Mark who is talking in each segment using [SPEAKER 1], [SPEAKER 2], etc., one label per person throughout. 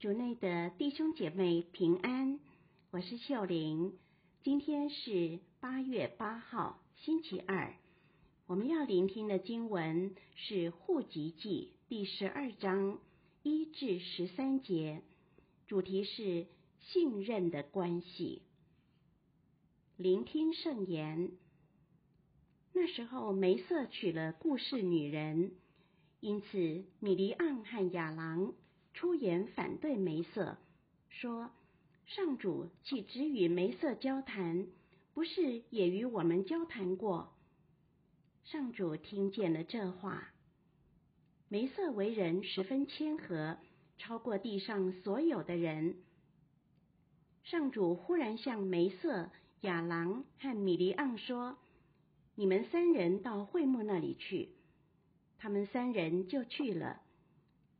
[SPEAKER 1] 主内的弟兄姐妹平安，我是秀玲。今天是八月八号，星期二。我们要聆听的经文是《户籍记》第十二章一至十三节，主题是信任的关系。聆听圣言。那时候，梅瑟娶了故事女人，因此米利暗和亚郎。出言反对梅瑟，说：“上主既只与梅瑟交谈，不是也与我们交谈过？”上主听见了这话。梅瑟为人十分谦和，超过地上所有的人。上主忽然向梅瑟、亚郎和米利昂说：“你们三人到会幕那里去。”他们三人就去了。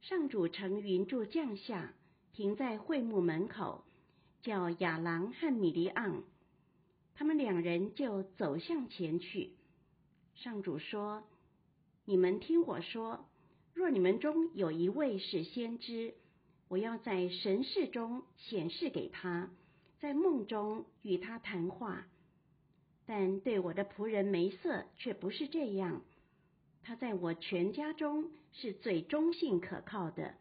[SPEAKER 1] 上主乘云柱降下，停在会幕门口，叫亚郎和米利暗，他们两人就走向前去。上主说：“你们听我说，若你们中有一位是先知，我要在神事中显示给他，在梦中与他谈话。但对我的仆人梅瑟却不是这样。”他在我全家中是最忠信可靠的。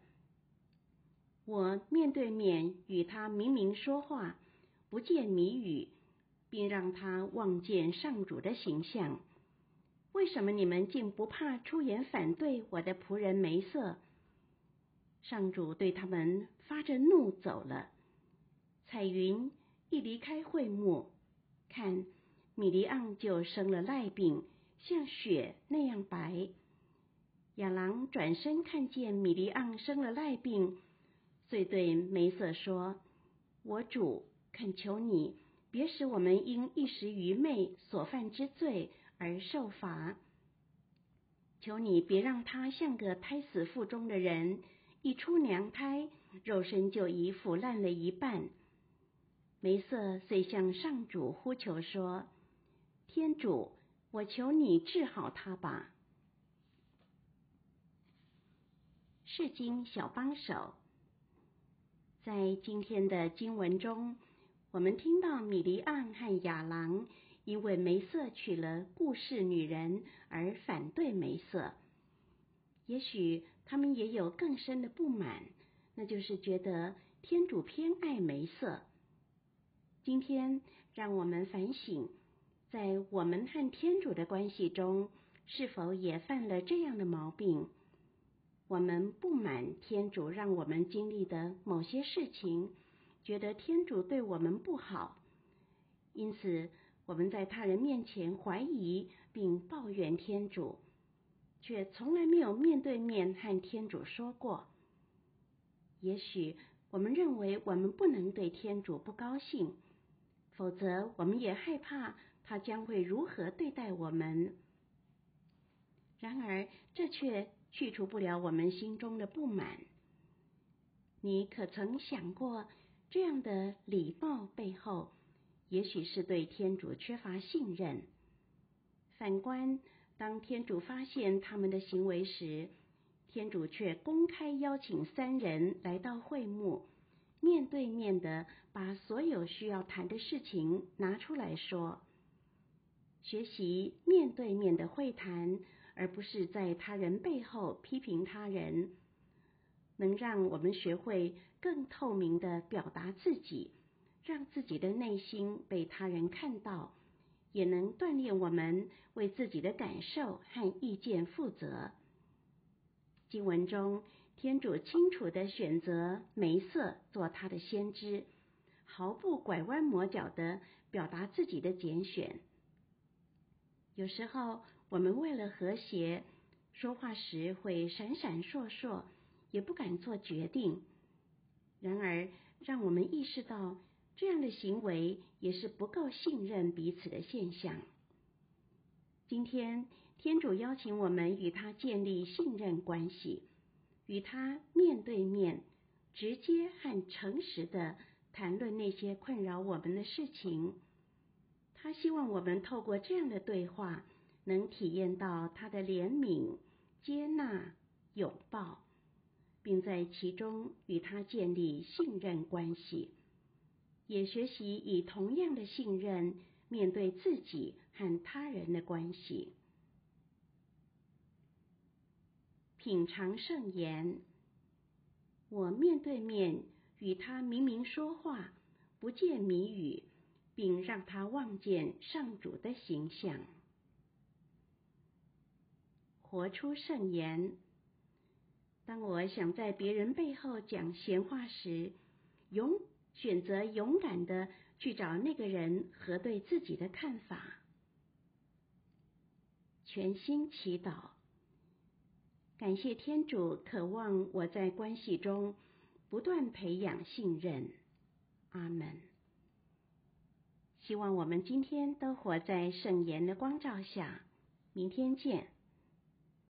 [SPEAKER 1] 我面对面与他明明说话，不见谜语，并让他望见上主的形象。为什么你们竟不怕出言反对我的仆人梅瑟？上主对他们发着怒走了。彩云一离开会幕，看米利暗就生了癞病。像雪那样白。亚郎转身看见米利暗生了癞病，遂对梅瑟说：“我主，恳求你，别使我们因一时愚昧所犯之罪而受罚。求你别让他像个胎死腹中的人，一出娘胎，肉身就已腐烂了一半。”梅瑟遂向上主呼求说：“天主。”我求你治好他吧。释经小帮手，在今天的经文中，我们听到米利暗和亚郎因为梅瑟娶了顾士女人而反对梅瑟。也许他们也有更深的不满，那就是觉得天主偏爱梅瑟。今天，让我们反省。在我们和天主的关系中，是否也犯了这样的毛病？我们不满天主让我们经历的某些事情，觉得天主对我们不好，因此我们在他人面前怀疑并抱怨天主，却从来没有面对面和天主说过。也许我们认为我们不能对天主不高兴，否则我们也害怕。他将会如何对待我们？然而，这却去除不了我们心中的不满。你可曾想过，这样的礼貌背后，也许是对天主缺乏信任？反观，当天主发现他们的行为时，天主却公开邀请三人来到会幕，面对面的把所有需要谈的事情拿出来说。学习面对面的会谈，而不是在他人背后批评他人，能让我们学会更透明地表达自己，让自己的内心被他人看到，也能锻炼我们为自己的感受和意见负责。经文中，天主清楚地选择梅瑟做他的先知，毫不拐弯抹角地表达自己的拣选。有时候，我们为了和谐，说话时会闪闪烁烁，也不敢做决定。然而，让我们意识到，这样的行为也是不够信任彼此的现象。今天，天主邀请我们与他建立信任关系，与他面对面，直接和诚实的谈论那些困扰我们的事情。他希望我们透过这样的对话，能体验到他的怜悯、接纳、拥抱，并在其中与他建立信任关系，也学习以同样的信任面对自己和他人的关系。品尝圣言，我面对面与他明明说话，不借谜语，并让他望见上主的形象。活出圣言。当我想在别人背后讲闲话时，勇选择勇敢的去找那个人核对自己的看法。全心祈祷，感谢天主，渴望我在关系中不断培养信任。阿门。希望我们今天都活在圣言的光照下。明天见。